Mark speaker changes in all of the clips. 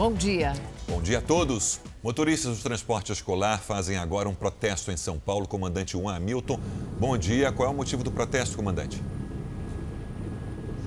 Speaker 1: Bom dia.
Speaker 2: Bom dia a todos. Motoristas do transporte escolar fazem agora um protesto em São Paulo. Comandante Juan Hamilton, bom dia. Qual é o motivo do protesto, comandante?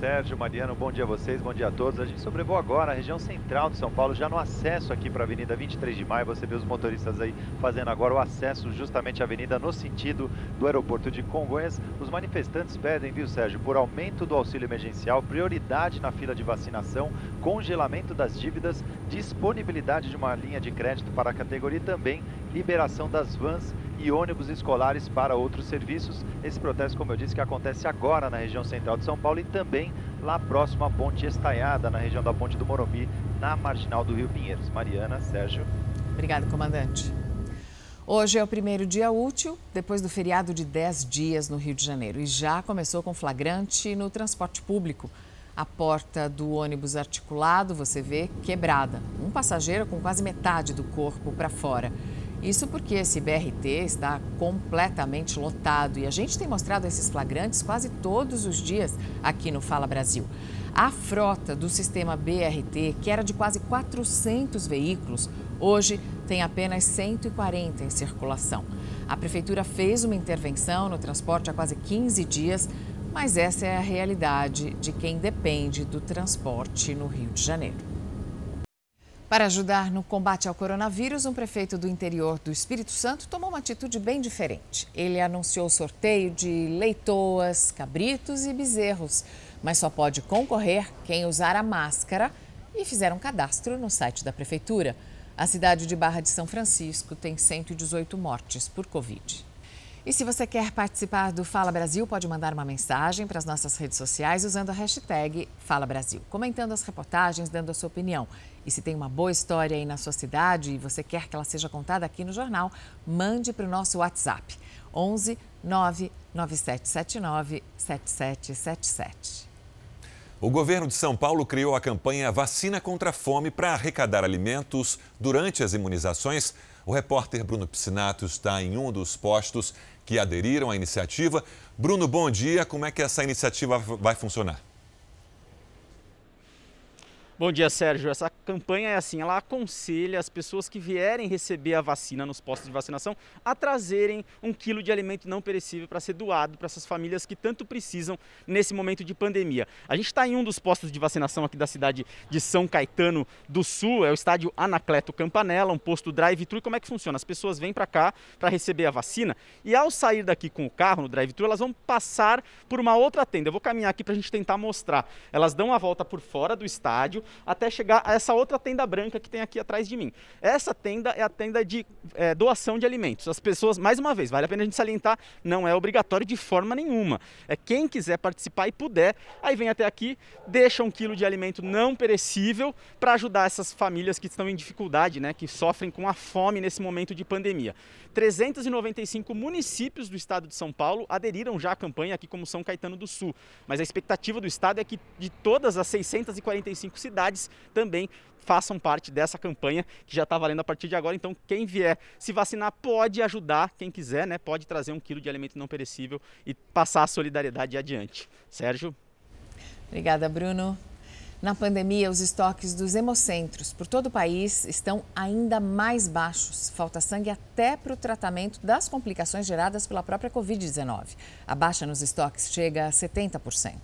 Speaker 3: Sérgio, Mariano, bom dia a vocês, bom dia a todos. A gente sobrevoou agora a região central de São Paulo, já no acesso aqui para a Avenida 23 de Maio. Você vê os motoristas aí fazendo agora o acesso justamente à avenida no sentido do aeroporto de Congonhas. Os manifestantes pedem, viu, Sérgio, por aumento do auxílio emergencial, prioridade na fila de vacinação, congelamento das dívidas, disponibilidade de uma linha de crédito para a categoria e também liberação das vans e ônibus escolares para outros serviços. Esse protesto, como eu disse, que acontece agora na região central de São Paulo e também lá próximo à Ponte Estaiada, na região da Ponte do Morumbi, na marginal do Rio Pinheiros. Mariana, Sérgio.
Speaker 1: Obrigado, comandante. Hoje é o primeiro dia útil depois do feriado de 10 dias no Rio de Janeiro e já começou com flagrante no transporte público. A porta do ônibus articulado, você vê, quebrada. Um passageiro com quase metade do corpo para fora. Isso porque esse BRT está completamente lotado e a gente tem mostrado esses flagrantes quase todos os dias aqui no Fala Brasil. A frota do sistema BRT, que era de quase 400 veículos, hoje tem apenas 140 em circulação. A prefeitura fez uma intervenção no transporte há quase 15 dias, mas essa é a realidade de quem depende do transporte no Rio de Janeiro. Para ajudar no combate ao coronavírus, um prefeito do interior do Espírito Santo tomou uma atitude bem diferente. Ele anunciou sorteio de leitoas, cabritos e bezerros, mas só pode concorrer quem usar a máscara e fizer um cadastro no site da prefeitura. A cidade de Barra de São Francisco tem 118 mortes por Covid. E se você quer participar do Fala Brasil, pode mandar uma mensagem para as nossas redes sociais usando a hashtag Fala Brasil, comentando as reportagens, dando a sua opinião. E se tem uma boa história aí na sua cidade e você quer que ela seja contada aqui no jornal, mande para o nosso WhatsApp 11 99779 7777.
Speaker 2: O governo de São Paulo criou a campanha Vacina contra a Fome para arrecadar alimentos durante as imunizações. O repórter Bruno Piscinato está em um dos postos que aderiram à iniciativa. Bruno, bom dia. Como é que essa iniciativa vai funcionar?
Speaker 4: Bom dia, Sérgio. Essa campanha é assim, ela aconselha as pessoas que vierem receber a vacina nos postos de vacinação a trazerem um quilo de alimento não perecível para ser doado para essas famílias que tanto precisam nesse momento de pandemia. A gente está em um dos postos de vacinação aqui da cidade de São Caetano do Sul, é o estádio Anacleto Campanella, um posto drive-thru. Como é que funciona? As pessoas vêm para cá para receber a vacina e ao sair daqui com o carro no drive-thru, elas vão passar por uma outra tenda. Eu vou caminhar aqui para a gente tentar mostrar. Elas dão a volta por fora do estádio até chegar a essa outra tenda branca que tem aqui atrás de mim. Essa tenda é a tenda de é, doação de alimentos. As pessoas, mais uma vez, vale a pena a gente salientar, não é obrigatório de forma nenhuma. É quem quiser participar e puder, aí vem até aqui, deixa um quilo de alimento não perecível para ajudar essas famílias que estão em dificuldade, né, que sofrem com a fome nesse momento de pandemia. 395 municípios do estado de São Paulo aderiram já à campanha, aqui como São Caetano do Sul. Mas a expectativa do estado é que de todas as 645 cidades também façam parte dessa campanha que já está valendo a partir de agora. Então, quem vier se vacinar pode ajudar, quem quiser, né? Pode trazer um quilo de alimento não perecível e passar a solidariedade adiante. Sérgio.
Speaker 1: Obrigada, Bruno. Na pandemia, os estoques dos hemocentros por todo o país estão ainda mais baixos. Falta sangue até para o tratamento das complicações geradas pela própria Covid-19. A baixa nos estoques chega a 70%.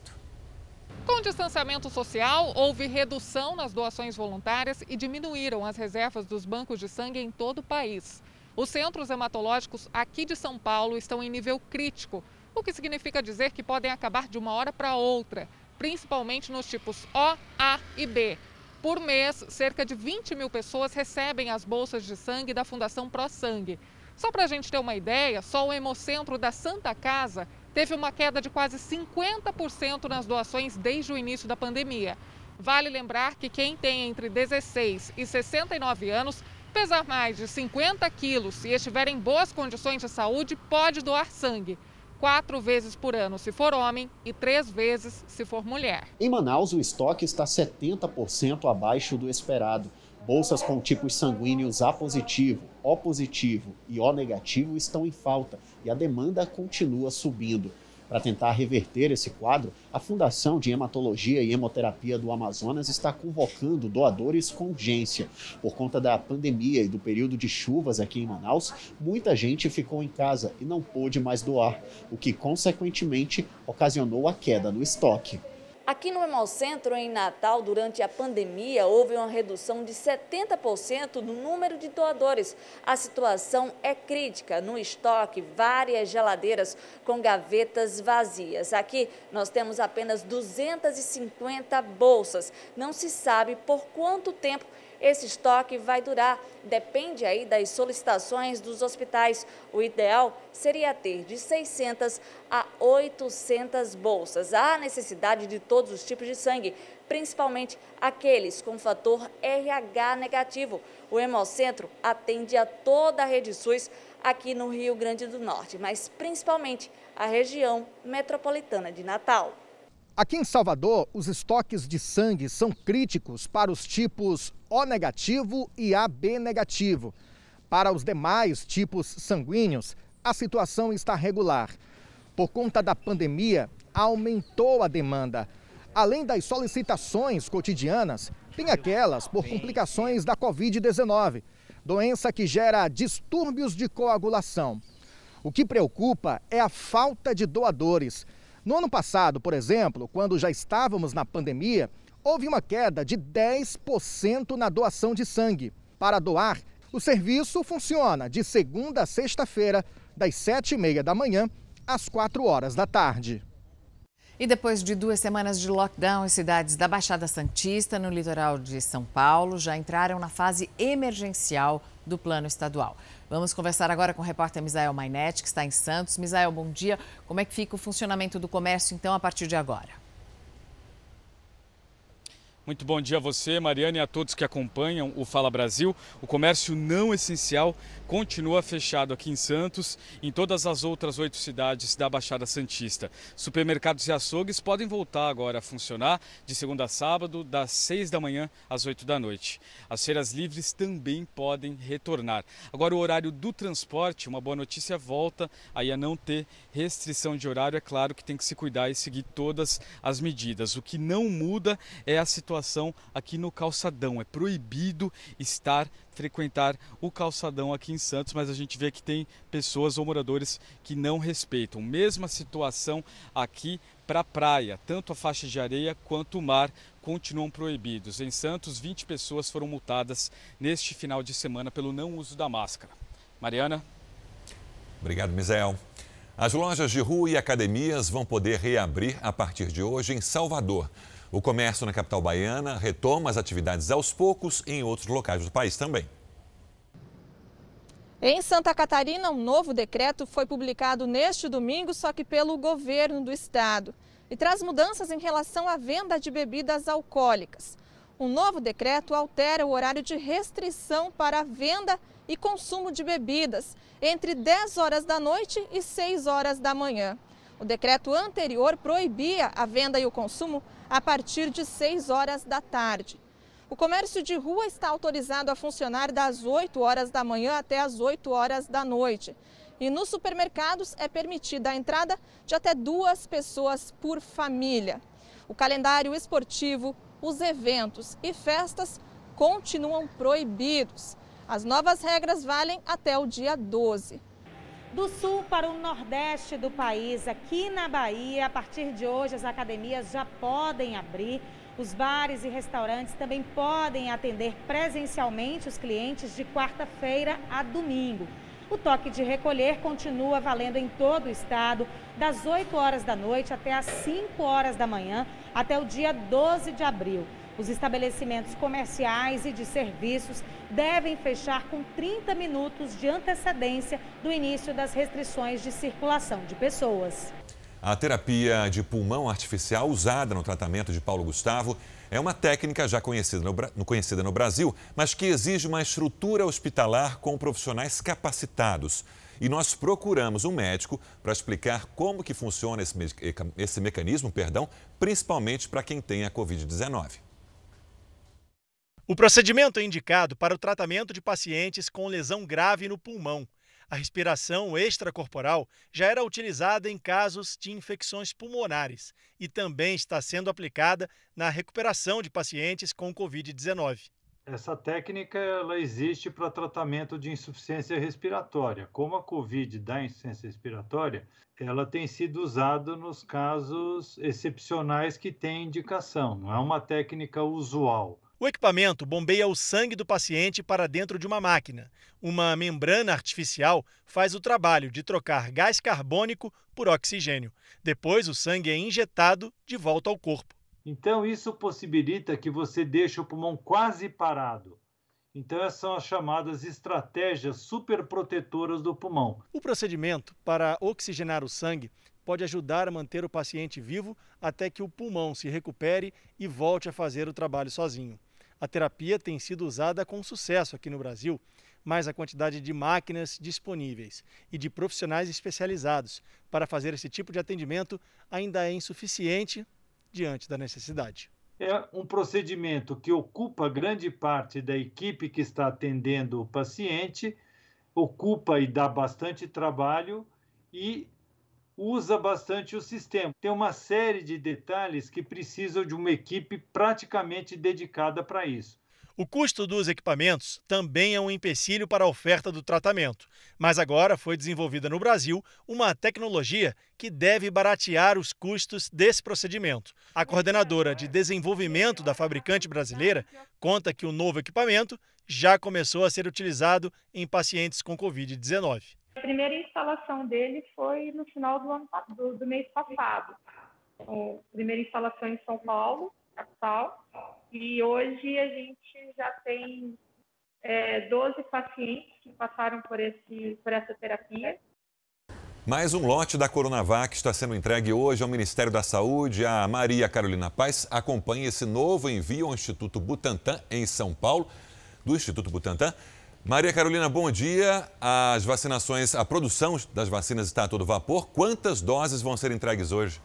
Speaker 5: Com distanciamento social, houve redução nas doações voluntárias e diminuíram as reservas dos bancos de sangue em todo o país. Os centros hematológicos aqui de São Paulo estão em nível crítico, o que significa dizer que podem acabar de uma hora para outra principalmente nos tipos O, A e B. Por mês, cerca de 20 mil pessoas recebem as bolsas de sangue da Fundação Pro Sangue. Só para a gente ter uma ideia, só o Hemocentro da Santa Casa teve uma queda de quase 50% nas doações desde o início da pandemia. Vale lembrar que quem tem entre 16 e 69 anos, pesar mais de 50 quilos e estiver em boas condições de saúde, pode doar sangue quatro vezes por ano se for homem e três vezes se for mulher.
Speaker 6: Em Manaus, o estoque está 70% abaixo do esperado. Bolsas com tipos sanguíneos A positivo, O positivo e O negativo estão em falta e a demanda continua subindo. Para tentar reverter esse quadro, a Fundação de Hematologia e Hemoterapia do Amazonas está convocando doadores com urgência. Por conta da pandemia e do período de chuvas aqui em Manaus, muita gente ficou em casa e não pôde mais doar, o que consequentemente ocasionou a queda no estoque.
Speaker 7: Aqui no Hemocentro, em Natal, durante a pandemia, houve uma redução de 70% no número de doadores. A situação é crítica. No estoque, várias geladeiras com gavetas vazias. Aqui nós temos apenas 250 bolsas. Não se sabe por quanto tempo esse estoque vai durar. Depende aí das solicitações dos hospitais. O ideal seria ter de 600 a 800 bolsas. Há necessidade de todos os tipos de sangue, principalmente aqueles com fator RH negativo. O Hemocentro atende a toda a rede SUS aqui no Rio Grande do Norte, mas principalmente a região metropolitana de Natal.
Speaker 8: Aqui em Salvador, os estoques de sangue são críticos para os tipos O negativo e AB negativo. Para os demais tipos sanguíneos, a situação está regular. Por conta da pandemia, aumentou a demanda. Além das solicitações cotidianas, tem aquelas por complicações da Covid-19, doença que gera distúrbios de coagulação. O que preocupa é a falta de doadores. No ano passado, por exemplo, quando já estávamos na pandemia, houve uma queda de 10% na doação de sangue. Para doar, o serviço funciona de segunda a sexta-feira, das 7h30 da manhã às 4 horas da tarde.
Speaker 1: E depois de duas semanas de lockdown, as cidades da Baixada Santista, no litoral de São Paulo, já entraram na fase emergencial do plano estadual. Vamos conversar agora com o repórter Misael Mainete, que está em Santos. Misael, bom dia. Como é que fica o funcionamento do comércio, então, a partir de agora?
Speaker 9: Muito bom dia a você, Mariana, e a todos que acompanham o Fala Brasil. O comércio não essencial continua fechado aqui em Santos e em todas as outras oito cidades da Baixada Santista. Supermercados e açougues podem voltar agora a funcionar de segunda a sábado, das seis da manhã às oito da noite. As feiras livres também podem retornar. Agora, o horário do transporte, uma boa notícia, volta aí a não ter restrição de horário. É claro que tem que se cuidar e seguir todas as medidas. O que não muda é a situação aqui no calçadão. É proibido estar frequentar o calçadão aqui em Santos, mas a gente vê que tem pessoas ou moradores que não respeitam. Mesma situação aqui para a praia, tanto a faixa de areia quanto o mar continuam proibidos. Em Santos, 20 pessoas foram multadas neste final de semana pelo não uso da máscara. Mariana?
Speaker 2: Obrigado, Misael. As lojas de rua e academias vão poder reabrir a partir de hoje em Salvador. O comércio na capital baiana retoma as atividades aos poucos em outros locais do país também.
Speaker 10: Em Santa Catarina, um novo decreto foi publicado neste domingo, só que pelo governo do estado, e traz mudanças em relação à venda de bebidas alcoólicas. Um novo decreto altera o horário de restrição para a venda e consumo de bebidas entre 10 horas da noite e 6 horas da manhã. O decreto anterior proibia a venda e o consumo a partir de 6 horas da tarde. O comércio de rua está autorizado a funcionar das 8 horas da manhã até as 8 horas da noite. E nos supermercados é permitida a entrada de até duas pessoas por família. O calendário esportivo, os eventos e festas continuam proibidos. As novas regras valem até o dia 12.
Speaker 11: Do sul para o nordeste do país, aqui na Bahia, a partir de hoje as academias já podem abrir. Os bares e restaurantes também podem atender presencialmente os clientes de quarta-feira a domingo. O toque de recolher continua valendo em todo o estado, das 8 horas da noite até as 5 horas da manhã, até o dia 12 de abril. Os estabelecimentos comerciais e de serviços devem fechar com 30 minutos de antecedência do início das restrições de circulação de pessoas.
Speaker 2: A terapia de pulmão artificial usada no tratamento de Paulo Gustavo é uma técnica já conhecida no, conhecida no Brasil, mas que exige uma estrutura hospitalar com profissionais capacitados. E nós procuramos um médico para explicar como que funciona esse, esse mecanismo, perdão, principalmente para quem tem a Covid-19.
Speaker 12: O procedimento é indicado para o tratamento de pacientes com lesão grave no pulmão. A respiração extracorporal já era utilizada em casos de infecções pulmonares e também está sendo aplicada na recuperação de pacientes com Covid-19.
Speaker 13: Essa técnica ela existe para tratamento de insuficiência respiratória. Como a COVID dá insuficiência respiratória, ela tem sido usada nos casos excepcionais que têm indicação, não é uma técnica usual.
Speaker 12: O equipamento bombeia o sangue do paciente para dentro de uma máquina. Uma membrana artificial faz o trabalho de trocar gás carbônico por oxigênio. Depois, o sangue é injetado de volta ao corpo.
Speaker 13: Então, isso possibilita que você deixe o pulmão quase parado. Então, essas são as chamadas estratégias superprotetoras do pulmão.
Speaker 12: O procedimento para oxigenar o sangue pode ajudar a manter o paciente vivo até que o pulmão se recupere e volte a fazer o trabalho sozinho. A terapia tem sido usada com sucesso aqui no Brasil, mas a quantidade de máquinas disponíveis e de profissionais especializados para fazer esse tipo de atendimento ainda é insuficiente diante da necessidade.
Speaker 13: É um procedimento que ocupa grande parte da equipe que está atendendo o paciente, ocupa e dá bastante trabalho e usa bastante o sistema. Tem uma série de detalhes que precisam de uma equipe praticamente dedicada para isso.
Speaker 12: O custo dos equipamentos também é um empecilho para a oferta do tratamento, mas agora foi desenvolvida no Brasil uma tecnologia que deve baratear os custos desse procedimento. A coordenadora de desenvolvimento da fabricante brasileira conta que o novo equipamento já começou a ser utilizado em pacientes com Covid-19.
Speaker 14: A primeira instalação dele foi no final do, ano, do, do mês passado. A primeira instalação em São Paulo, capital, e hoje a gente já tem é, 12 pacientes que passaram por, esse, por essa terapia.
Speaker 2: Mais um lote da Coronavac está sendo entregue hoje ao Ministério da Saúde. A Maria Carolina Paz acompanha esse novo envio ao Instituto Butantan, em São Paulo, do Instituto Butantan. Maria Carolina, bom dia. As vacinações, a produção das vacinas está a todo vapor. Quantas doses vão ser entregues hoje?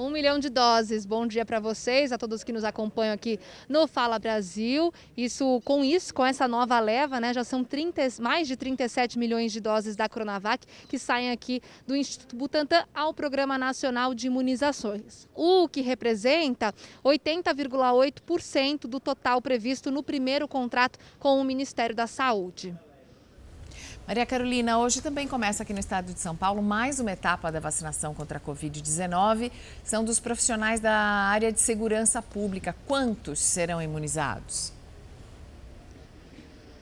Speaker 15: Um milhão de doses. Bom dia para vocês, a todos que nos acompanham aqui no Fala Brasil. Isso, com isso, com essa nova leva, né, já são 30, mais de 37 milhões de doses da Coronavac que saem aqui do Instituto Butantan ao Programa Nacional de Imunizações. O que representa 80,8% do total previsto no primeiro contrato com o Ministério da Saúde.
Speaker 1: Maria Carolina, hoje também começa aqui no estado de São Paulo mais uma etapa da vacinação contra a Covid-19. São dos profissionais da área de segurança pública. Quantos serão imunizados?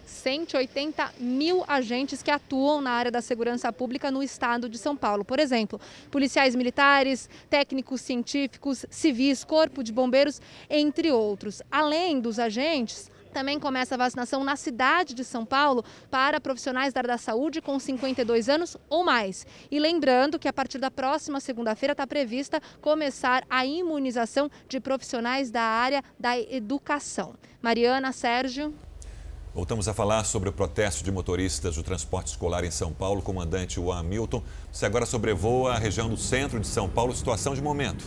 Speaker 15: 180 mil agentes que atuam na área da segurança pública no estado de São Paulo. Por exemplo, policiais militares, técnicos científicos, civis, corpo de bombeiros, entre outros. Além dos agentes, também começa a vacinação na cidade de São Paulo para profissionais da área da saúde com 52 anos ou mais. E lembrando que a partir da próxima segunda-feira está prevista começar a imunização de profissionais da área da educação. Mariana, Sérgio.
Speaker 2: Voltamos a falar sobre o protesto de motoristas do transporte escolar em São Paulo. Comandante Juan Milton, você agora sobrevoa a região do centro de São Paulo. Situação de momento.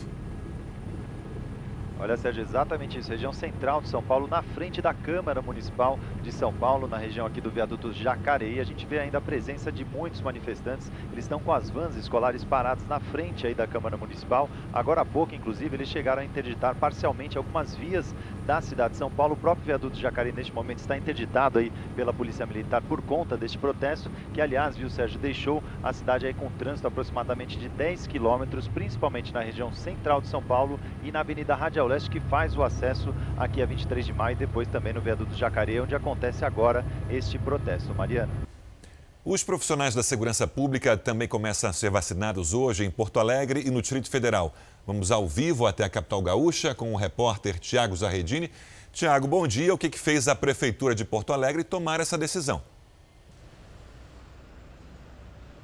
Speaker 3: Olha, Sérgio, exatamente isso. Região central de São Paulo, na frente da Câmara Municipal de São Paulo, na região aqui do viaduto Jacareí. A gente vê ainda a presença de muitos manifestantes. Eles estão com as vans escolares paradas na frente aí da Câmara Municipal. Agora há pouco, inclusive, eles chegaram a interditar parcialmente algumas vias da cidade de São Paulo. O próprio viaduto Jacareí, neste momento, está interditado aí pela Polícia Militar por conta deste protesto, que, aliás, viu, Sérgio, deixou a cidade aí com trânsito aproximadamente de 10 quilômetros, principalmente na região central de São Paulo e na Avenida Radial Leste, que faz o acesso aqui a 23 de maio e depois também no viaduto Jacareí, onde acontece agora este protesto. Mariana.
Speaker 2: Os profissionais da segurança pública também começam a ser vacinados hoje em Porto Alegre e no Distrito Federal. Vamos ao vivo até a capital gaúcha com o repórter Tiago Zarredini. Tiago, bom dia. O que, que fez a Prefeitura de Porto Alegre tomar essa decisão?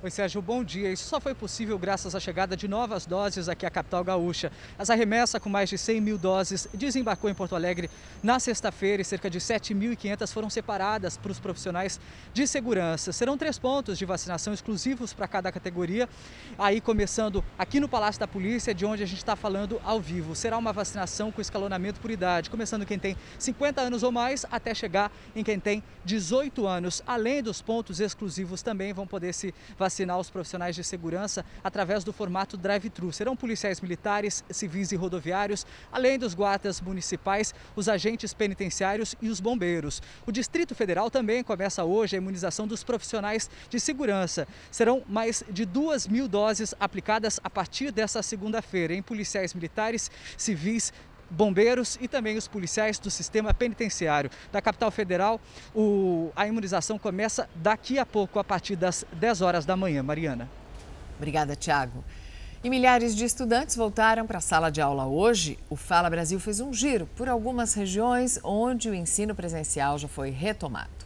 Speaker 16: Oi, Sérgio, bom dia. Isso só foi possível graças à chegada de novas doses aqui à capital gaúcha. As remessa com mais de 100 mil doses desembarcou em Porto Alegre na sexta-feira e cerca de 7.500 foram separadas para os profissionais de segurança. Serão três pontos de vacinação exclusivos para cada categoria. Aí começando aqui no Palácio da Polícia, de onde a gente está falando ao vivo. Será uma vacinação com escalonamento por idade, começando quem tem 50 anos ou mais até chegar em quem tem 18 anos. Além dos pontos exclusivos também vão poder se vacinar os profissionais de segurança através do formato drive-thru. Serão policiais militares, civis e rodoviários, além dos guardas municipais, os agentes penitenciários e os bombeiros. O Distrito Federal também começa hoje a imunização dos profissionais de segurança. Serão mais de duas mil doses aplicadas a partir dessa segunda-feira em policiais militares, civis, bombeiros e também os policiais do sistema penitenciário. Da capital federal, o, a imunização começa daqui a pouco, a partir das 10 horas da manhã. Mariana.
Speaker 1: Obrigada, Tiago. E milhares de estudantes voltaram para a sala de aula hoje. O Fala Brasil fez um giro por algumas regiões onde o ensino presencial já foi retomado.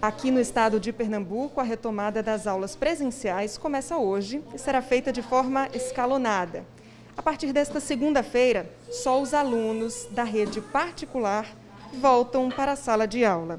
Speaker 17: Aqui no estado de Pernambuco, a retomada das aulas presenciais começa hoje e será feita de forma escalonada. A partir desta segunda-feira, só os alunos da rede particular voltam para a sala de aula.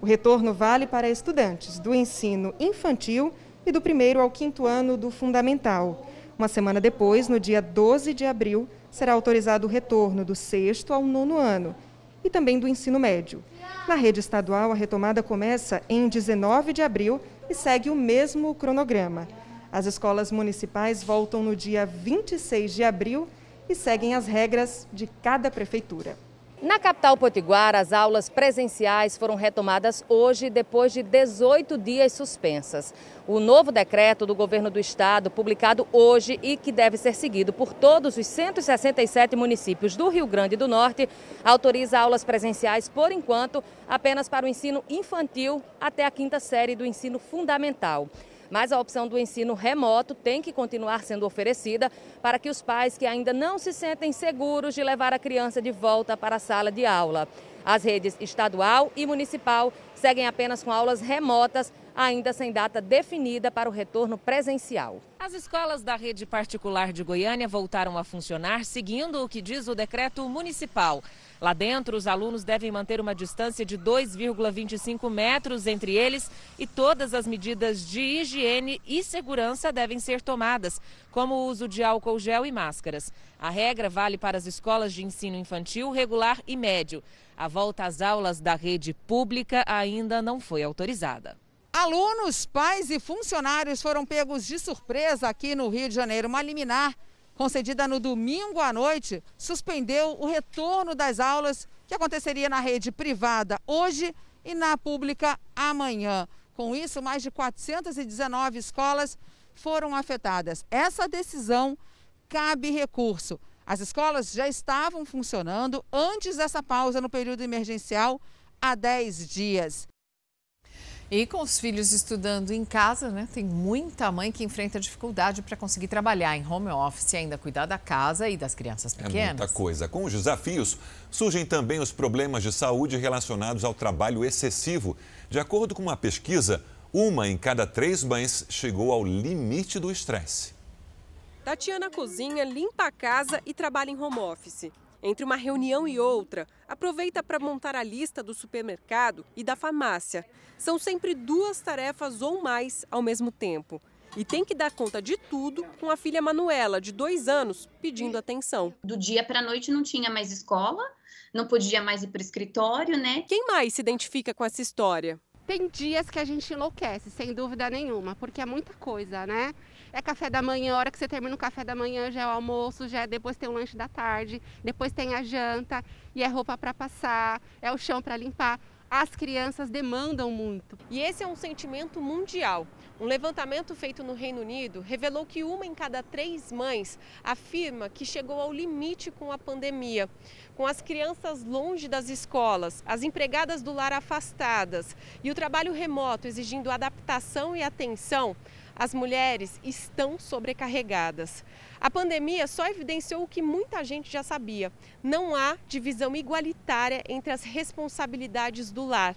Speaker 17: O retorno vale para estudantes do ensino infantil e do primeiro ao quinto ano do fundamental. Uma semana depois, no dia 12 de abril, será autorizado o retorno do sexto ao nono ano e também do ensino médio. Na rede estadual, a retomada começa em 19 de abril e segue o mesmo cronograma. As escolas municipais voltam no dia 26 de abril e seguem as regras de cada prefeitura.
Speaker 18: Na capital potiguar, as aulas presenciais foram retomadas hoje, depois de 18 dias suspensas. O novo decreto do governo do estado, publicado hoje e que deve ser seguido por todos os 167 municípios do Rio Grande do Norte, autoriza aulas presenciais, por enquanto, apenas para o ensino infantil até a quinta série do ensino fundamental mas a opção do ensino remoto tem que continuar sendo oferecida para que os pais que ainda não se sentem seguros de levar a criança de volta para a sala de aula. As redes estadual e municipal seguem apenas com aulas remotas, ainda sem data definida para o retorno presencial. As escolas da rede particular de Goiânia voltaram a funcionar seguindo o que diz o decreto municipal. Lá dentro, os alunos devem manter uma distância de 2,25 metros entre eles e todas as medidas de higiene e segurança devem ser tomadas, como o uso de álcool gel e máscaras. A regra vale para as escolas de ensino infantil, regular e médio. A volta às aulas da rede pública ainda não foi autorizada.
Speaker 19: Alunos, pais e funcionários foram pegos de surpresa aqui no Rio de Janeiro. Uma liminar concedida no domingo à noite, suspendeu o retorno das aulas que aconteceria na rede privada hoje e na pública amanhã. Com isso, mais de 419 escolas foram afetadas. Essa decisão cabe recurso. As escolas já estavam funcionando antes dessa pausa no período emergencial há 10 dias.
Speaker 1: E com os filhos estudando em casa, né, tem muita mãe que enfrenta dificuldade para conseguir trabalhar em home office e ainda cuidar da casa e das crianças pequenas.
Speaker 2: É muita coisa. Com os desafios, surgem também os problemas de saúde relacionados ao trabalho excessivo. De acordo com uma pesquisa, uma em cada três mães chegou ao limite do estresse.
Speaker 20: Tatiana cozinha, limpa a casa e trabalha em home office. Entre uma reunião e outra, aproveita para montar a lista do supermercado e da farmácia. São sempre duas tarefas ou mais ao mesmo tempo. E tem que dar conta de tudo com a filha Manuela, de dois anos, pedindo atenção.
Speaker 21: Do dia para a noite não tinha mais escola, não podia mais ir para o escritório, né?
Speaker 20: Quem mais se identifica com essa história?
Speaker 22: Tem dias que a gente enlouquece, sem dúvida nenhuma, porque é muita coisa, né? É café da manhã, a hora que você termina o café da manhã já é o almoço, já é, depois tem o lanche da tarde, depois tem a janta, e é roupa para passar, é o chão para limpar. As crianças demandam muito.
Speaker 20: E esse é um sentimento mundial. Um levantamento feito no Reino Unido revelou que uma em cada três mães afirma que chegou ao limite com a pandemia. Com as crianças longe das escolas, as empregadas do lar afastadas e o trabalho remoto exigindo adaptação e atenção, as mulheres estão sobrecarregadas. A pandemia só evidenciou o que muita gente já sabia: não há divisão igualitária entre as responsabilidades do lar.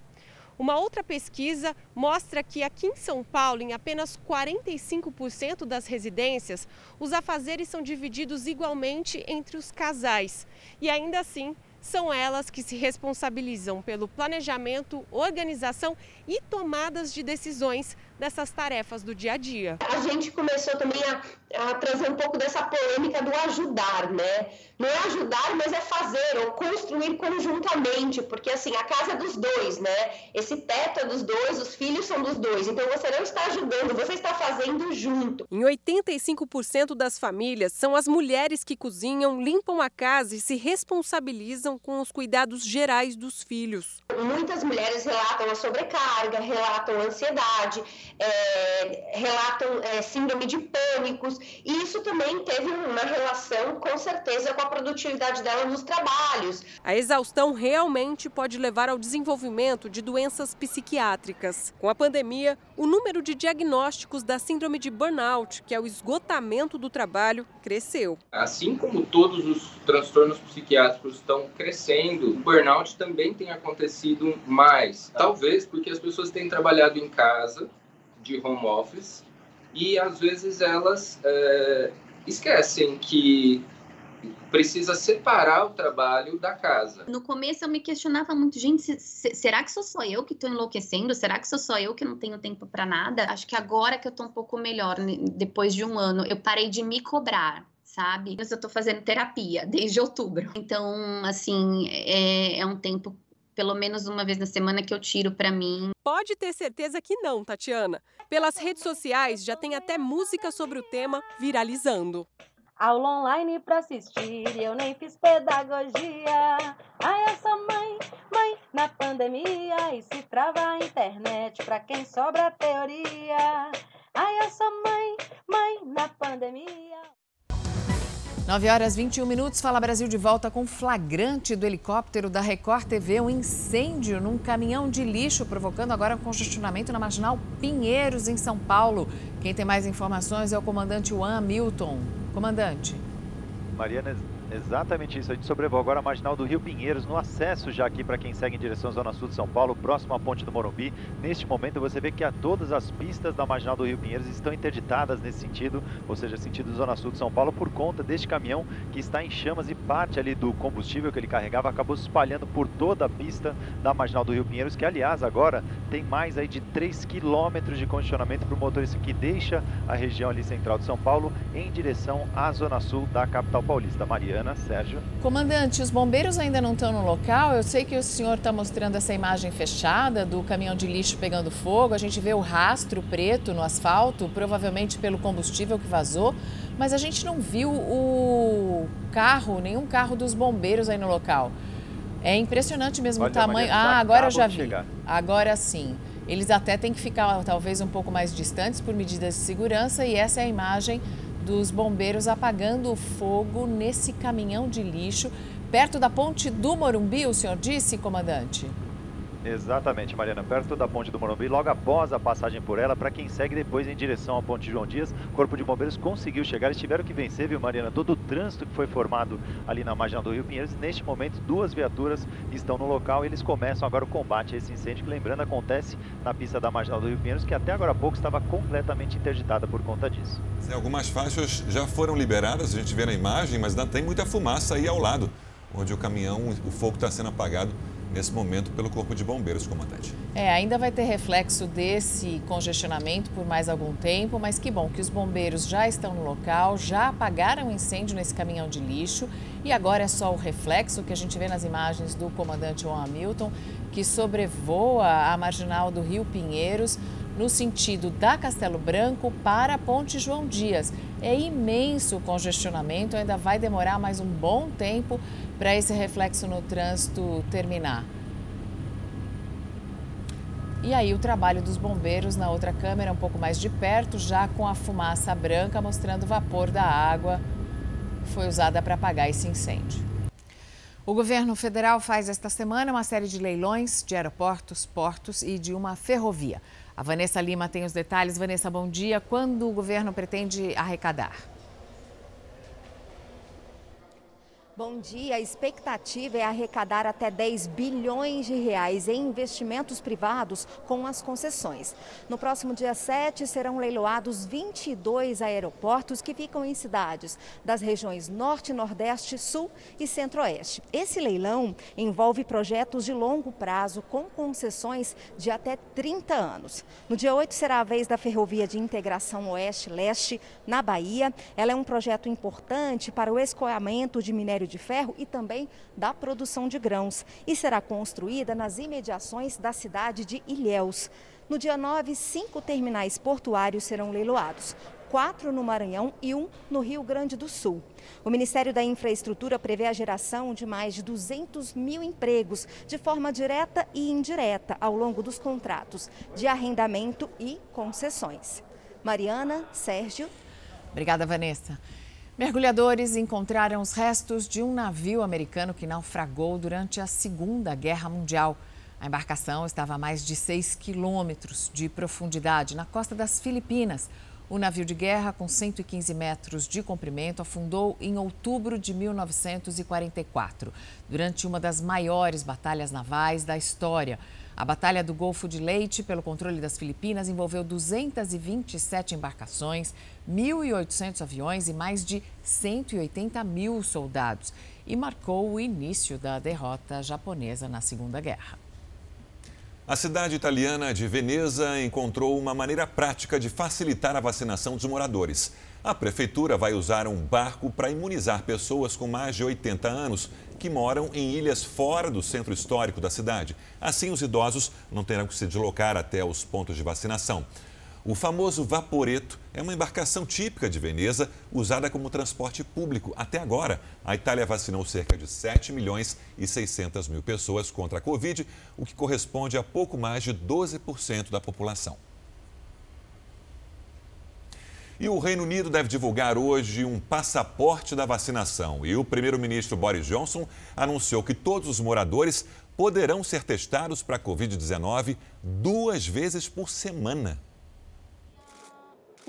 Speaker 20: Uma outra pesquisa mostra que aqui em São Paulo, em apenas 45% das residências, os afazeres são divididos igualmente entre os casais. E ainda assim, são elas que se responsabilizam pelo planejamento, organização e tomadas de decisões dessas tarefas do dia a dia.
Speaker 23: A gente começou também a, a, trazer um pouco dessa polêmica do ajudar, né? Não é ajudar, mas é fazer ou construir conjuntamente, porque assim, a casa é dos dois, né? Esse teto é dos dois, os filhos são dos dois. Então você não está ajudando, você está fazendo junto.
Speaker 20: Em 85% das famílias, são as mulheres que cozinham, limpam a casa e se responsabilizam com os cuidados gerais dos filhos.
Speaker 23: Muitas mulheres relatam a sobrecarga, relatam a ansiedade, é, relatam é, síndrome de pânicos, e isso também teve uma relação, com certeza, com a produtividade dela nos trabalhos.
Speaker 20: A exaustão realmente pode levar ao desenvolvimento de doenças psiquiátricas. Com a pandemia, o número de diagnósticos da síndrome de burnout, que é o esgotamento do trabalho, cresceu.
Speaker 24: Assim como todos os transtornos psiquiátricos estão crescendo, o burnout também tem acontecido mais. Talvez porque as pessoas têm trabalhado em casa de home office e às vezes elas é, esquecem que precisa separar o trabalho da casa.
Speaker 21: No começo eu me questionava muito, gente, se, se, será que sou só eu que estou enlouquecendo? Será que sou só eu que não tenho tempo para nada? Acho que agora que eu estou um pouco melhor, né, depois de um ano, eu parei de me cobrar sabe? Mas eu tô fazendo terapia desde outubro. Então, assim, é, é um tempo pelo menos uma vez na semana que eu tiro para mim.
Speaker 20: Pode ter certeza que não, Tatiana. Pelas redes sociais já tem até música sobre o tema viralizando.
Speaker 25: Aula online pra assistir, eu nem fiz pedagogia. Ai, eu sou mãe, mãe na pandemia. E se trava a internet pra quem sobra teoria. Ai, eu sou mãe, mãe na pandemia.
Speaker 1: 9 horas 21 minutos, Fala Brasil de volta com flagrante do helicóptero da Record TV, um incêndio num caminhão de lixo, provocando agora um congestionamento na Marginal Pinheiros, em São Paulo. Quem tem mais informações é o comandante Juan Milton. Comandante.
Speaker 3: Mariana, Exatamente isso. A gente sobrevoa agora a marginal do Rio Pinheiros, no acesso já aqui para quem segue em direção à Zona Sul de São Paulo, próximo à ponte do Morumbi. Neste momento você vê que a todas as pistas da marginal do Rio Pinheiros estão interditadas nesse sentido, ou seja, sentido Zona Sul de São Paulo, por conta deste caminhão que está em chamas e parte ali do combustível que ele carregava acabou se espalhando por toda a pista da marginal do Rio Pinheiros, que aliás agora tem mais aí de 3 quilômetros de condicionamento para o motorista que deixa a região ali central de São Paulo em direção à Zona Sul da capital paulista. Maria. Mariana, Sérgio.
Speaker 1: Comandante, os bombeiros ainda não estão no local. Eu sei que o senhor está mostrando essa imagem fechada do caminhão de lixo pegando fogo. A gente vê o rastro preto no asfalto, provavelmente pelo combustível que vazou. Mas a gente não viu o carro, nenhum carro dos bombeiros aí no local. É impressionante mesmo
Speaker 3: Olha,
Speaker 1: o tamanho. Ah, agora eu já vi.
Speaker 3: Chegar.
Speaker 1: Agora sim. Eles até têm que ficar talvez um pouco mais distantes por medidas de segurança e essa é a imagem dos bombeiros apagando o fogo nesse caminhão de lixo perto da ponte do Morumbi, o senhor disse, comandante?
Speaker 3: Exatamente, Mariana, perto da ponte do Morumbi, logo após a passagem por ela, para quem segue depois em direção à ponte João Dias, o Corpo de Bombeiros conseguiu chegar, eles tiveram que vencer, viu, Mariana, todo o trânsito que foi formado ali na marginal do Rio Pinheiros. Neste momento, duas viaturas estão no local e eles começam agora o combate a esse incêndio, que lembrando, acontece na pista da marginal do Rio Pinheiros, que até agora há pouco estava completamente interditada por conta disso.
Speaker 2: Sim, algumas faixas já foram liberadas, a gente vê na imagem, mas ainda tem muita fumaça aí ao lado, onde o caminhão, o fogo está sendo apagado nesse momento pelo Corpo de Bombeiros, comandante.
Speaker 1: É, ainda vai ter reflexo desse congestionamento por mais algum tempo, mas que bom que os bombeiros já estão no local, já apagaram o incêndio nesse caminhão de lixo e agora é só o reflexo que a gente vê nas imagens do comandante Juan Hamilton, que sobrevoa a marginal do Rio Pinheiros no sentido da Castelo Branco para a Ponte João Dias. É imenso o congestionamento, ainda vai demorar mais um bom tempo para esse reflexo no trânsito terminar. E aí o trabalho dos bombeiros na outra câmera, um pouco mais de perto, já com a fumaça branca mostrando o vapor da água que foi usada para apagar esse incêndio. O governo federal faz esta semana uma série de leilões de aeroportos, portos e de uma ferrovia. A Vanessa Lima tem os detalhes. Vanessa, bom dia. Quando o governo pretende arrecadar?
Speaker 26: Bom dia. A expectativa é arrecadar até 10 bilhões de reais em investimentos privados com as concessões. No próximo dia 7 serão leiloados 22 aeroportos que ficam em cidades das regiões Norte, Nordeste, Sul e Centro-Oeste. Esse leilão envolve projetos de longo prazo com concessões de até 30 anos. No dia 8 será a vez da Ferrovia de Integração Oeste-Leste na Bahia. Ela é um projeto importante para o escoamento de minério de ferro e também da produção de grãos e será construída nas imediações da cidade de Ilhéus. No dia 9, cinco terminais portuários serão leiloados, quatro no Maranhão e um no Rio Grande do Sul. O Ministério da Infraestrutura prevê a geração de mais de 200 mil empregos de forma direta e indireta ao longo dos contratos de arrendamento e concessões. Mariana, Sérgio.
Speaker 1: Obrigada, Vanessa. Mergulhadores encontraram os restos de um navio americano que naufragou durante a Segunda Guerra Mundial. A embarcação estava a mais de 6 quilômetros de profundidade na costa das Filipinas. O navio de guerra, com 115 metros de comprimento, afundou em outubro de 1944, durante uma das maiores batalhas navais da história. A Batalha do Golfo de Leite pelo controle das Filipinas envolveu 227 embarcações, 1.800 aviões e mais de 180 mil soldados e marcou o início da derrota japonesa na Segunda Guerra.
Speaker 2: A cidade italiana de Veneza encontrou uma maneira prática de facilitar a vacinação dos moradores. A prefeitura vai usar um barco para imunizar pessoas com mais de 80 anos que moram em ilhas fora do centro histórico da cidade. Assim, os idosos não terão que se deslocar até os pontos de vacinação. O famoso Vaporeto é uma embarcação típica de Veneza, usada como transporte público. Até agora, a Itália vacinou cerca de 7 milhões e 600 mil pessoas contra a Covid, o que corresponde a pouco mais de 12% da população. E o Reino Unido deve divulgar hoje um passaporte da vacinação. E o primeiro-ministro Boris Johnson anunciou que todos os moradores poderão ser testados para a Covid-19 duas vezes por semana.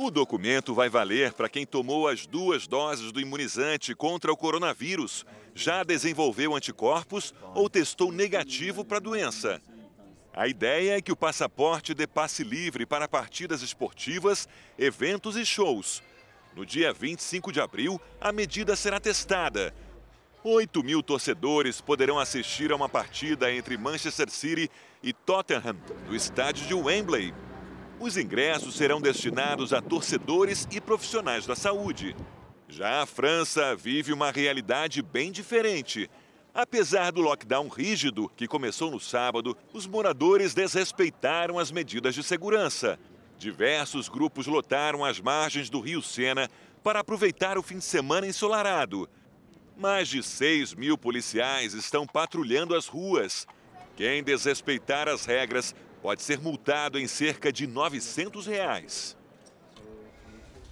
Speaker 2: O documento vai valer para quem tomou as duas doses do imunizante contra o coronavírus, já desenvolveu anticorpos ou testou negativo para a doença. A ideia é que o passaporte dê passe livre para partidas esportivas, eventos e shows. No dia 25 de abril, a medida será testada. 8 mil torcedores poderão assistir a uma partida entre Manchester City e Tottenham, no estádio de Wembley. Os ingressos serão destinados a torcedores e profissionais da saúde. Já a França vive uma realidade bem diferente. Apesar do lockdown rígido, que começou no sábado, os moradores desrespeitaram as medidas de segurança. Diversos grupos lotaram as margens do Rio Sena para aproveitar o fim de semana ensolarado. Mais de 6 mil policiais estão patrulhando as ruas. Quem desrespeitar as regras pode ser multado em cerca de 900 reais.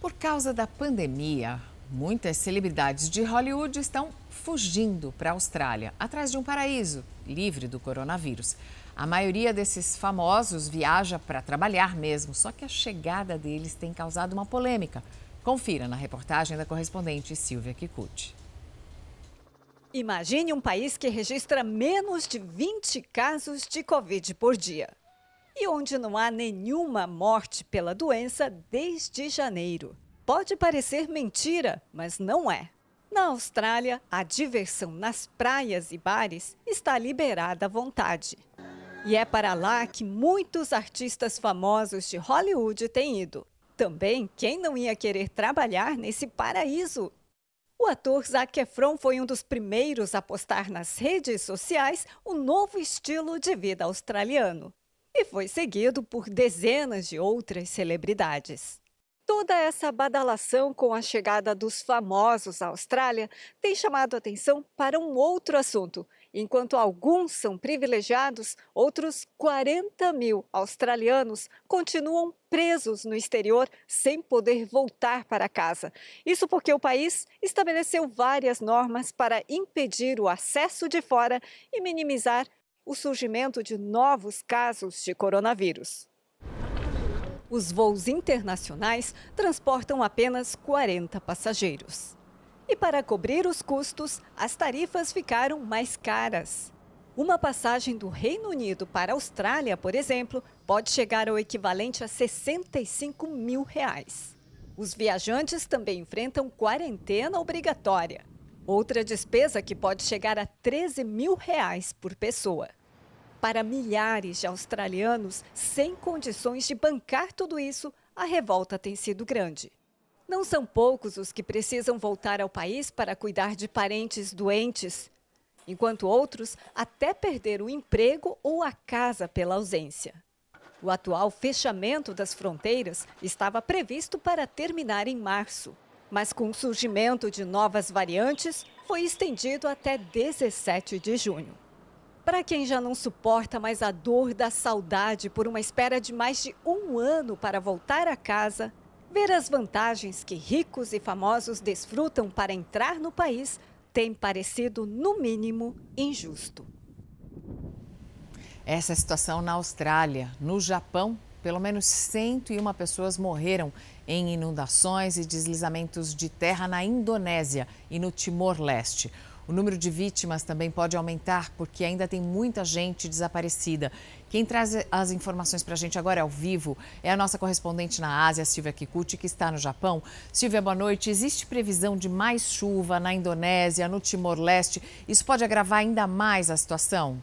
Speaker 1: Por causa da pandemia, muitas celebridades de Hollywood estão fugindo para a Austrália, atrás de um paraíso livre do coronavírus. A maioria desses famosos viaja para trabalhar mesmo, só que a chegada deles tem causado uma polêmica. Confira na reportagem da correspondente Silvia Kikuchi.
Speaker 27: Imagine um país que registra menos de 20 casos de Covid por dia e onde não há nenhuma morte pela doença desde janeiro. Pode parecer mentira, mas não é. Na Austrália, a diversão nas praias e bares está liberada à vontade. E é para lá que muitos artistas famosos de Hollywood têm ido. Também quem não ia querer trabalhar nesse paraíso? O ator Zac Efron foi um dos primeiros a postar nas redes sociais o novo estilo de vida australiano. E foi seguido por dezenas de outras celebridades. Toda essa badalação com a chegada dos famosos à Austrália tem chamado atenção para um outro assunto. Enquanto alguns são privilegiados, outros 40 mil australianos continuam presos no exterior sem poder voltar para casa. Isso porque o país estabeleceu várias normas para impedir o acesso de fora e minimizar o surgimento de novos casos de coronavírus. Os voos internacionais transportam apenas 40 passageiros. E para cobrir os custos, as tarifas ficaram mais caras. Uma passagem do Reino Unido para a Austrália, por exemplo, pode chegar ao equivalente a 65 mil reais. Os viajantes também enfrentam quarentena obrigatória. Outra despesa que pode chegar a 13 mil reais por pessoa. Para milhares de australianos sem condições de bancar tudo isso, a revolta tem sido grande. Não são poucos os que precisam voltar ao país para cuidar de parentes doentes, enquanto outros até perderam o emprego ou a casa pela ausência. O atual fechamento das fronteiras estava previsto para terminar em março, mas com o surgimento de novas variantes, foi estendido até 17 de junho. Para quem já não suporta mais a dor da saudade por uma espera de mais de um ano para voltar a casa, Ver as vantagens que ricos e famosos desfrutam para entrar no país tem parecido, no mínimo, injusto.
Speaker 1: Essa é situação na Austrália. No Japão, pelo menos 101 pessoas morreram em inundações e deslizamentos de terra na Indonésia e no Timor-Leste. O número de vítimas também pode aumentar porque ainda tem muita gente desaparecida. Quem traz as informações para a gente agora ao vivo é a nossa correspondente na Ásia, Silvia Kikuchi, que está no Japão. Silvia, boa noite. Existe previsão de mais chuva na Indonésia, no Timor-Leste? Isso pode agravar ainda mais a situação?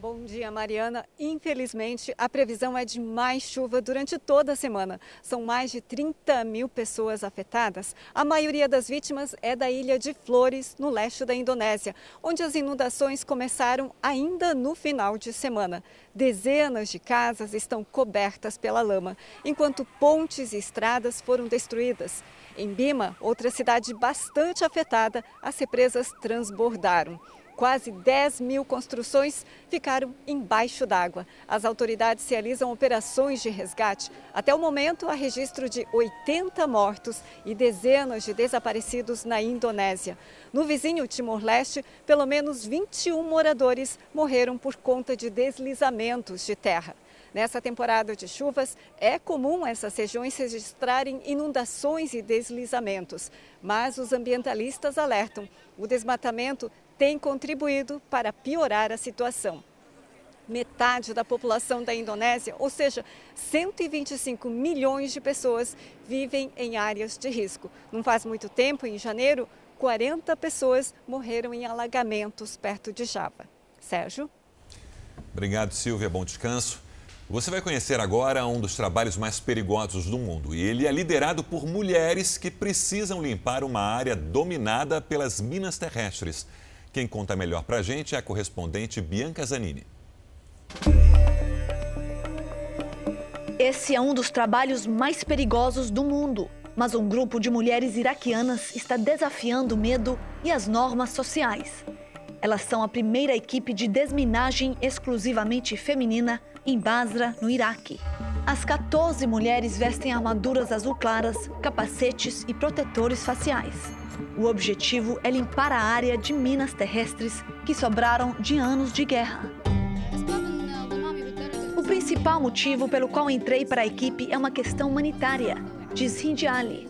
Speaker 27: Bom dia, Mariana. Infelizmente, a previsão é de mais chuva durante toda a semana. São mais de 30 mil pessoas afetadas. A maioria das vítimas é da ilha de Flores, no leste da Indonésia, onde as inundações começaram ainda no final de semana. Dezenas de casas estão cobertas pela lama, enquanto pontes e estradas foram destruídas. Em Bima, outra cidade bastante afetada, as represas transbordaram. Quase 10 mil construções ficaram embaixo d'água. As autoridades realizam operações de resgate. Até o momento, há registro de 80 mortos e dezenas de desaparecidos na Indonésia. No vizinho Timor-Leste, pelo menos 21 moradores morreram por conta de deslizamentos de terra. Nessa temporada de chuvas, é comum essas regiões registrarem inundações e deslizamentos, mas os ambientalistas alertam: o desmatamento tem contribuído para piorar a situação. Metade da população da Indonésia, ou seja, 125 milhões de pessoas, vivem em áreas de risco. Não faz muito tempo, em janeiro, 40 pessoas morreram em alagamentos perto de Java. Sérgio?
Speaker 2: Obrigado, Silvia. Bom descanso. Você vai conhecer agora um dos trabalhos mais perigosos do mundo e ele é liderado por mulheres que precisam limpar uma área dominada pelas minas terrestres. Quem conta melhor para a gente é a correspondente Bianca Zanini.
Speaker 28: Esse é um dos trabalhos mais perigosos do mundo, mas um grupo de mulheres iraquianas está desafiando o medo e as normas sociais. Elas são a primeira equipe de desminagem exclusivamente feminina em Basra, no Iraque. As 14 mulheres vestem armaduras azul claras, capacetes e protetores faciais. O objetivo é limpar a área de minas terrestres que sobraram de anos de guerra. O principal motivo pelo qual entrei para a equipe é uma questão humanitária, diz Hindi Ali.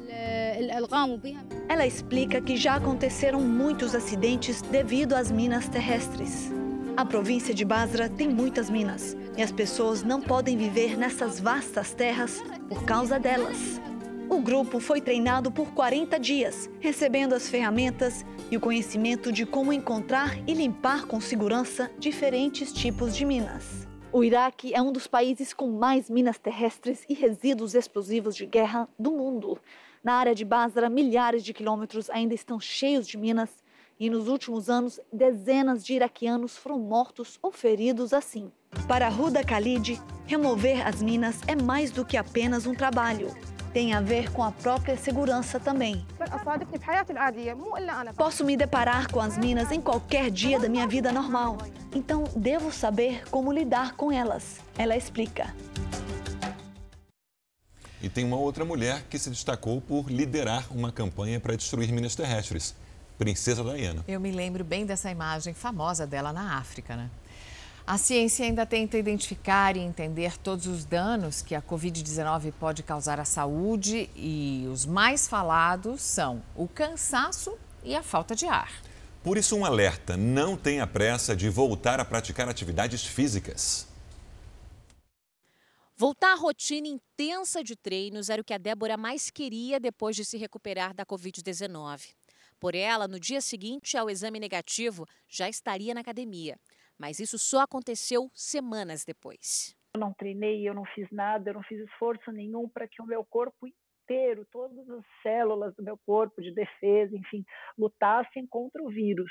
Speaker 28: Ela explica que já aconteceram muitos acidentes devido às minas terrestres. A província de Basra tem muitas minas e as pessoas não podem viver nessas vastas terras por causa delas. O grupo foi treinado por 40 dias, recebendo as ferramentas e o conhecimento de como encontrar e limpar com segurança diferentes tipos de minas. O Iraque é um dos países com mais minas terrestres e resíduos explosivos de guerra do mundo. Na área de Basra, milhares de quilômetros ainda estão cheios de minas e nos últimos anos, dezenas de iraquianos foram mortos ou feridos assim. Para Huda Khalid, remover as minas é mais do que apenas um trabalho tem a ver com a própria segurança também. Posso me deparar com as minas em qualquer dia da minha vida normal, então devo saber como lidar com elas. Ela explica.
Speaker 2: E tem uma outra mulher que se destacou por liderar uma campanha para destruir minas terrestres. Princesa Diana.
Speaker 1: Eu me lembro bem dessa imagem famosa dela na África, né? A ciência ainda tenta identificar e entender todos os danos que a Covid-19 pode causar à saúde e os mais falados são o cansaço e a falta de ar.
Speaker 2: Por isso, um alerta: não tenha pressa de voltar a praticar atividades físicas.
Speaker 29: Voltar à rotina intensa de treinos era o que a Débora mais queria depois de se recuperar da Covid-19. Por ela, no dia seguinte ao exame negativo, já estaria na academia mas isso só aconteceu semanas depois.
Speaker 30: Eu não treinei, eu não fiz nada, eu não fiz esforço nenhum para que o meu corpo inteiro, todas as células do meu corpo de defesa, enfim, lutassem contra o vírus.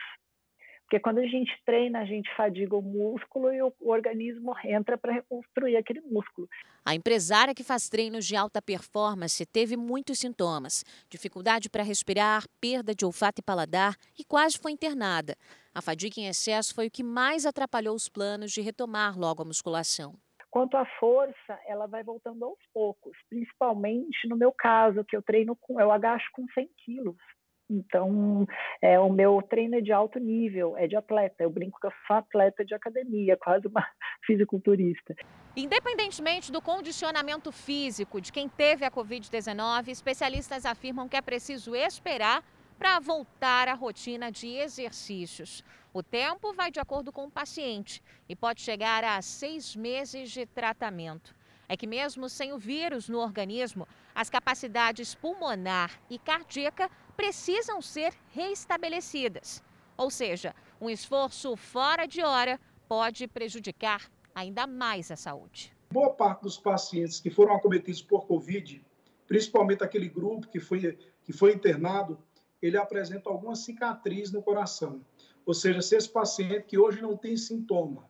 Speaker 30: Porque quando a gente treina, a gente fadiga o músculo e o organismo entra para reconstruir aquele músculo.
Speaker 29: A empresária que faz treinos de alta performance teve muitos sintomas: dificuldade para respirar, perda de olfato e paladar e quase foi internada. A fadiga em excesso foi o que mais atrapalhou os planos de retomar logo a musculação.
Speaker 30: Quanto à força, ela vai voltando aos poucos, principalmente no meu caso, que eu treino com, eu agacho com 100 quilos. Então, é, o meu treino é de alto nível, é de atleta. Eu brinco que eu sou atleta de academia, quase uma fisiculturista.
Speaker 29: Independentemente do condicionamento físico de quem teve a Covid-19, especialistas afirmam que é preciso esperar para voltar à rotina de exercícios. O tempo vai de acordo com o paciente e pode chegar a seis meses de tratamento. É que, mesmo sem o vírus no organismo, as capacidades pulmonar e cardíaca precisam ser reestabelecidas. Ou seja, um esforço fora de hora pode prejudicar ainda mais a saúde.
Speaker 31: Boa parte dos pacientes que foram acometidos por Covid, principalmente aquele grupo que foi, que foi internado, ele apresenta alguma cicatriz no coração. Ou seja, se esse paciente que hoje não tem sintoma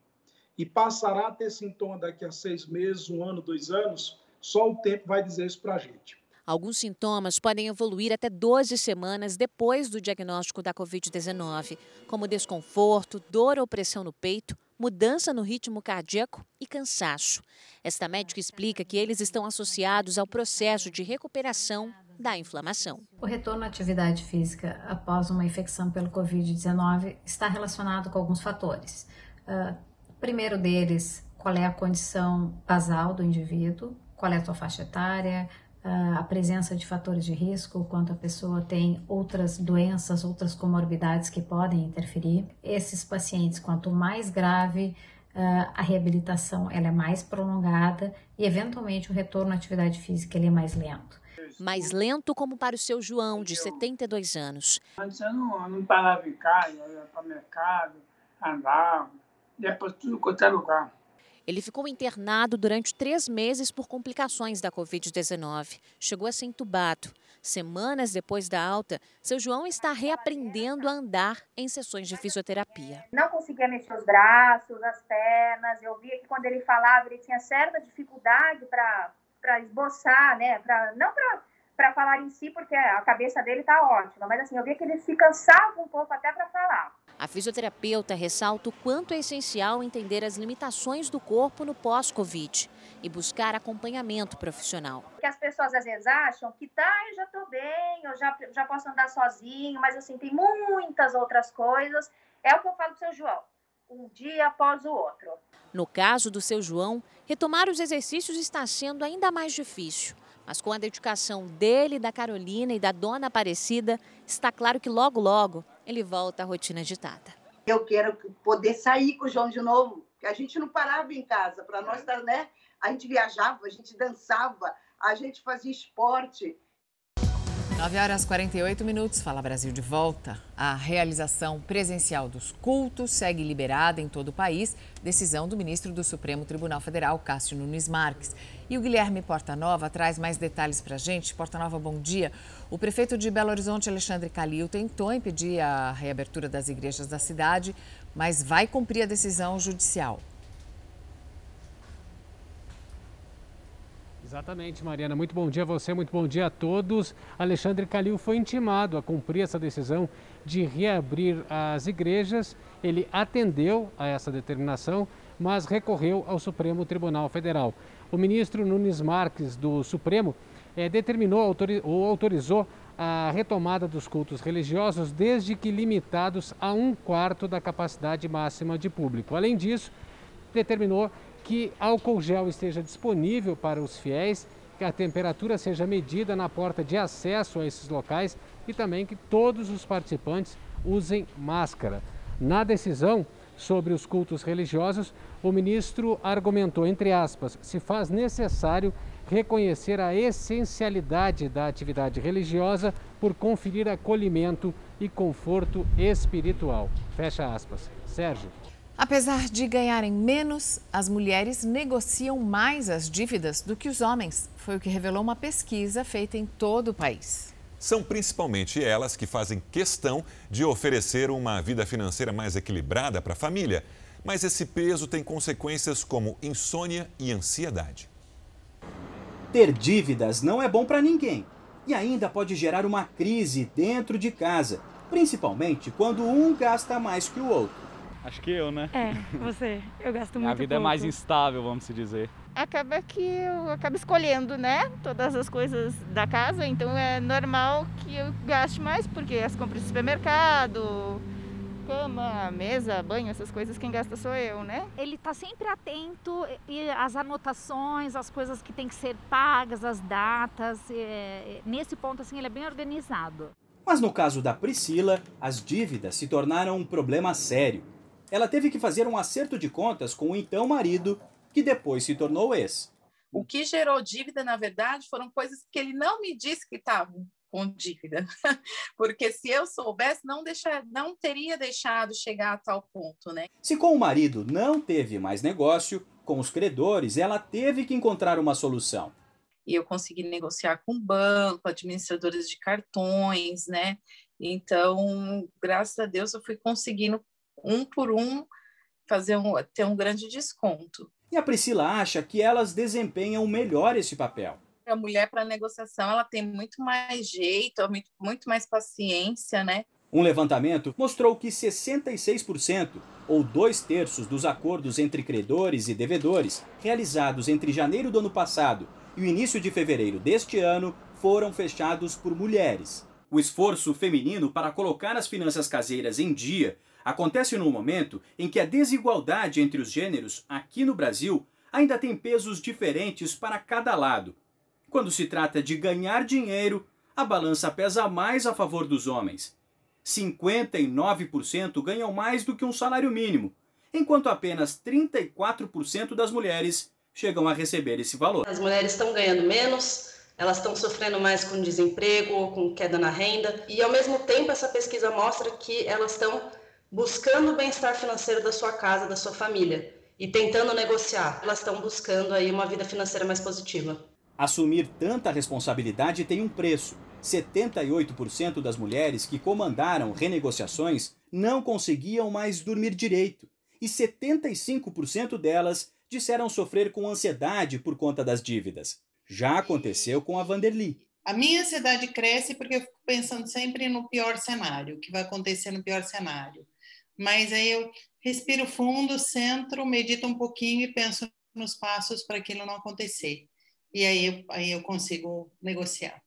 Speaker 31: e passará a ter sintoma daqui a seis meses, um ano, dois anos, só o tempo vai dizer isso para a gente.
Speaker 29: Alguns sintomas podem evoluir até 12 semanas depois do diagnóstico da Covid-19, como desconforto, dor ou pressão no peito, mudança no ritmo cardíaco e cansaço. Esta médica explica que eles estão associados ao processo de recuperação da inflamação.
Speaker 32: O retorno à atividade física após uma infecção pelo Covid-19 está relacionado com alguns fatores. Uh, primeiro deles, qual é a condição basal do indivíduo, qual é a sua faixa etária, a presença de fatores de risco, quanto a pessoa tem outras doenças, outras comorbidades que podem interferir. Esses pacientes, quanto mais grave, a reabilitação ela é mais prolongada e, eventualmente, o retorno à atividade física ele é mais lento.
Speaker 29: Mais lento como para o seu João, de 72 anos.
Speaker 33: Antes eu não, não parava em casa, ia para o mercado, andava, para tudo quanto é lugar.
Speaker 29: Ele ficou internado durante três meses por complicações da Covid-19. Chegou a ser entubado. Semanas depois da alta, seu João está reaprendendo a andar em sessões de fisioterapia.
Speaker 34: Não conseguia mexer os braços, as pernas. Eu via que quando ele falava, ele tinha certa dificuldade para esboçar, né? Pra, não para falar em si, porque a cabeça dele está ótima, mas assim, eu via que ele se cansava um pouco até para falar.
Speaker 29: A fisioterapeuta ressalta o quanto é essencial entender as limitações do corpo no pós-Covid e buscar acompanhamento profissional.
Speaker 34: Que as pessoas às vezes acham que tá, eu já estou bem, eu já, já posso andar sozinho, mas assim, tem muitas outras coisas. É o que eu falo para o seu João, um dia após o outro.
Speaker 29: No caso do seu João, retomar os exercícios está sendo ainda mais difícil. Mas com a dedicação dele, da Carolina e da dona Aparecida, está claro que logo, logo ele volta à rotina agitada.
Speaker 35: Eu quero poder sair com o João de novo, que a gente não parava em casa. Para nós, né? A gente viajava, a gente dançava, a gente fazia esporte.
Speaker 1: 9 horas 48 minutos, Fala Brasil de volta. A realização presencial dos cultos segue liberada em todo o país, decisão do ministro do Supremo Tribunal Federal, Cássio Nunes Marques. E o Guilherme Portanova traz mais detalhes para a gente. Portanova, bom dia. O prefeito de Belo Horizonte, Alexandre Calil, tentou impedir a reabertura das igrejas da cidade, mas vai cumprir a decisão judicial.
Speaker 36: Exatamente, Mariana. Muito bom dia a você, muito bom dia a todos. Alexandre Calil foi intimado a cumprir essa decisão de reabrir as igrejas. Ele atendeu a essa determinação, mas recorreu ao Supremo Tribunal Federal. O ministro Nunes Marques, do Supremo, é, determinou ou autorizou a retomada dos cultos religiosos, desde que limitados a um quarto da capacidade máxima de público. Além disso, determinou que álcool gel esteja disponível para os fiéis, que a temperatura seja medida na porta de acesso a esses locais e também que todos os participantes usem máscara. Na decisão sobre os cultos religiosos, o ministro argumentou, entre aspas, se faz necessário reconhecer a essencialidade da atividade religiosa por conferir acolhimento e conforto espiritual. Fecha aspas. Sérgio.
Speaker 1: Apesar de ganharem menos, as mulheres negociam mais as dívidas do que os homens. Foi o que revelou uma pesquisa feita em todo o país.
Speaker 2: São principalmente elas que fazem questão de oferecer uma vida financeira mais equilibrada para a família. Mas esse peso tem consequências como insônia e ansiedade.
Speaker 37: Ter dívidas não é bom para ninguém e ainda pode gerar uma crise dentro de casa, principalmente quando um gasta mais que o outro.
Speaker 38: Acho que eu, né?
Speaker 39: É, você. Eu gasto muito
Speaker 38: A vida
Speaker 39: pouco.
Speaker 38: é mais instável, vamos se dizer.
Speaker 39: Acaba que eu acabo escolhendo, né? Todas as coisas da casa, então é normal que eu gaste mais, porque as compras de supermercado, cama, mesa, banho, essas coisas, quem gasta sou eu, né?
Speaker 40: Ele tá sempre atento e as anotações, as coisas que tem que ser pagas, as datas. é, nesse ponto, assim, ele é bem organizado.
Speaker 37: Mas no caso da Priscila, as dívidas se tornaram um problema sério. Ela teve que fazer um acerto de contas com o então marido, que depois se tornou ex.
Speaker 41: O que gerou dívida, na verdade, foram coisas que ele não me disse que estavam com dívida. Porque se eu soubesse, não, deixar, não teria deixado chegar a tal ponto, né?
Speaker 37: Se com o marido não teve mais negócio, com os credores ela teve que encontrar uma solução.
Speaker 41: E eu consegui negociar com o banco, administradores de cartões, né? Então, graças a Deus, eu fui conseguindo um por um fazer um, ter um grande desconto.
Speaker 37: E a Priscila acha que elas desempenham melhor esse papel.
Speaker 41: A mulher para negociação, ela tem muito mais jeito, muito, mais paciência, né?
Speaker 37: Um levantamento mostrou que 66%, ou dois terços dos acordos entre credores e devedores realizados entre janeiro do ano passado e o início de fevereiro deste ano foram fechados por mulheres. O esforço feminino para colocar as finanças caseiras em dia acontece no momento em que a desigualdade entre os gêneros aqui no Brasil ainda tem pesos diferentes para cada lado. Quando se trata de ganhar dinheiro, a balança pesa mais a favor dos homens. 59% ganham mais do que um salário mínimo, enquanto apenas 34% das mulheres chegam a receber esse valor.
Speaker 42: As mulheres estão ganhando menos, elas estão sofrendo mais com desemprego com queda na renda, e ao mesmo tempo essa pesquisa mostra que elas estão buscando o bem-estar financeiro da sua casa, da sua família, e tentando negociar. Elas estão buscando aí uma vida financeira mais positiva.
Speaker 37: Assumir tanta responsabilidade tem um preço. 78% das mulheres que comandaram renegociações não conseguiam mais dormir direito, e 75% delas disseram sofrer com ansiedade por conta das dívidas. Já aconteceu com a Vanderly.
Speaker 43: A minha ansiedade cresce porque eu fico pensando sempre no pior cenário, o que vai acontecer no pior cenário. Mas aí eu respiro fundo, centro, medito um pouquinho e penso nos passos para aquilo não acontecer. E aí eu, aí eu consigo negociar.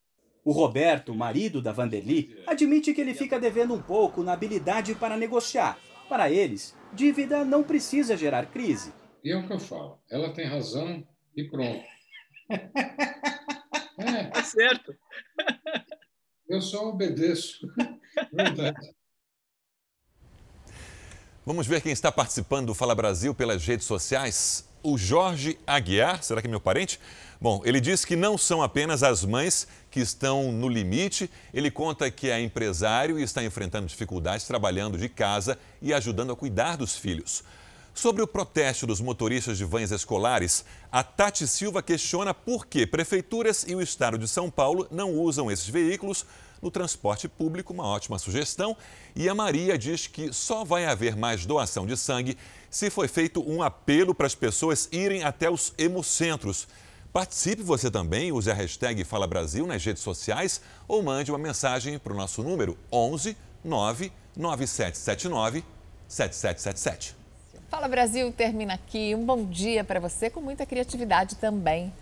Speaker 37: O Roberto, marido da Vanderly, admite que ele fica devendo um pouco na habilidade para negociar. Para eles, dívida não precisa gerar crise.
Speaker 44: E é o que eu falo. Ela tem razão e pronto. É.
Speaker 45: É certo.
Speaker 44: Eu só obedeço. Verdade.
Speaker 2: Vamos ver quem está participando do Fala Brasil pelas redes sociais. O Jorge Aguiar, será que é meu parente? Bom, ele diz que não são apenas as mães que estão no limite. Ele conta que é empresário e está enfrentando dificuldades trabalhando de casa e ajudando a cuidar dos filhos. Sobre o protesto dos motoristas de vans escolares, a Tati Silva questiona por que prefeituras e o estado de São Paulo não usam esses veículos no transporte público, uma ótima sugestão. E a Maria diz que só vai haver mais doação de sangue se foi feito um apelo para as pessoas irem até os hemocentros. Participe você também, use a hashtag Fala Brasil nas redes sociais ou mande uma mensagem para o nosso número 11 99779 7777.
Speaker 1: Fala Brasil termina aqui. Um bom dia para você com muita criatividade também.